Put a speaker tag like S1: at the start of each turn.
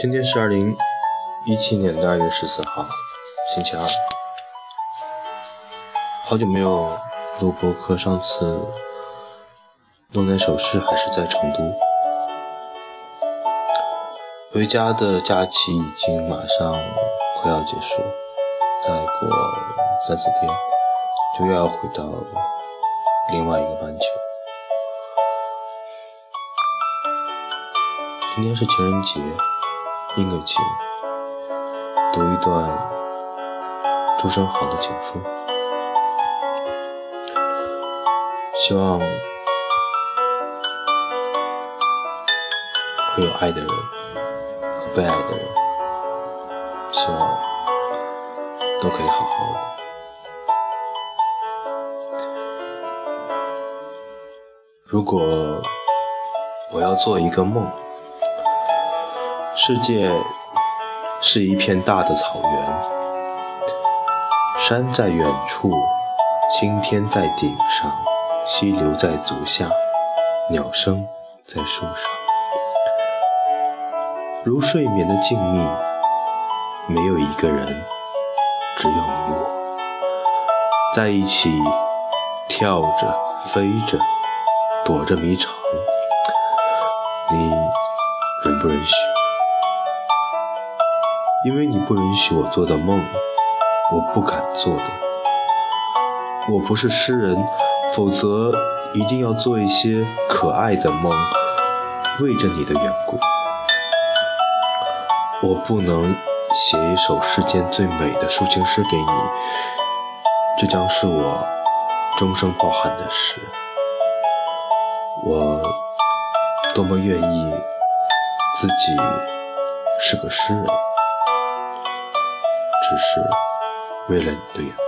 S1: 今天是二零一七年的二月十四号，星期二。好久没有录播课，上次弄那首饰还是在成都。回家的假期已经马上快要结束，再过三四天就又要回到另外一个半球。今天是情人节。应个情，读一段朱生豪的情书，希望会有爱的人和被爱的人，希望都可以好好的。如果我要做一个梦。世界是一片大的草原，山在远处，青天在顶上，溪流在足下，鸟声在树上，如睡眠的静谧，没有一个人，只有你我，在一起跳着飞着，躲着迷藏，你允不允许？因为你不允许我做的梦，我不敢做的。我不是诗人，否则一定要做一些可爱的梦，为着你的缘故。我不能写一首世间最美的抒情诗给你，这将是我终生抱憾的事。我多么愿意自己是个诗人。只是为了你的眼。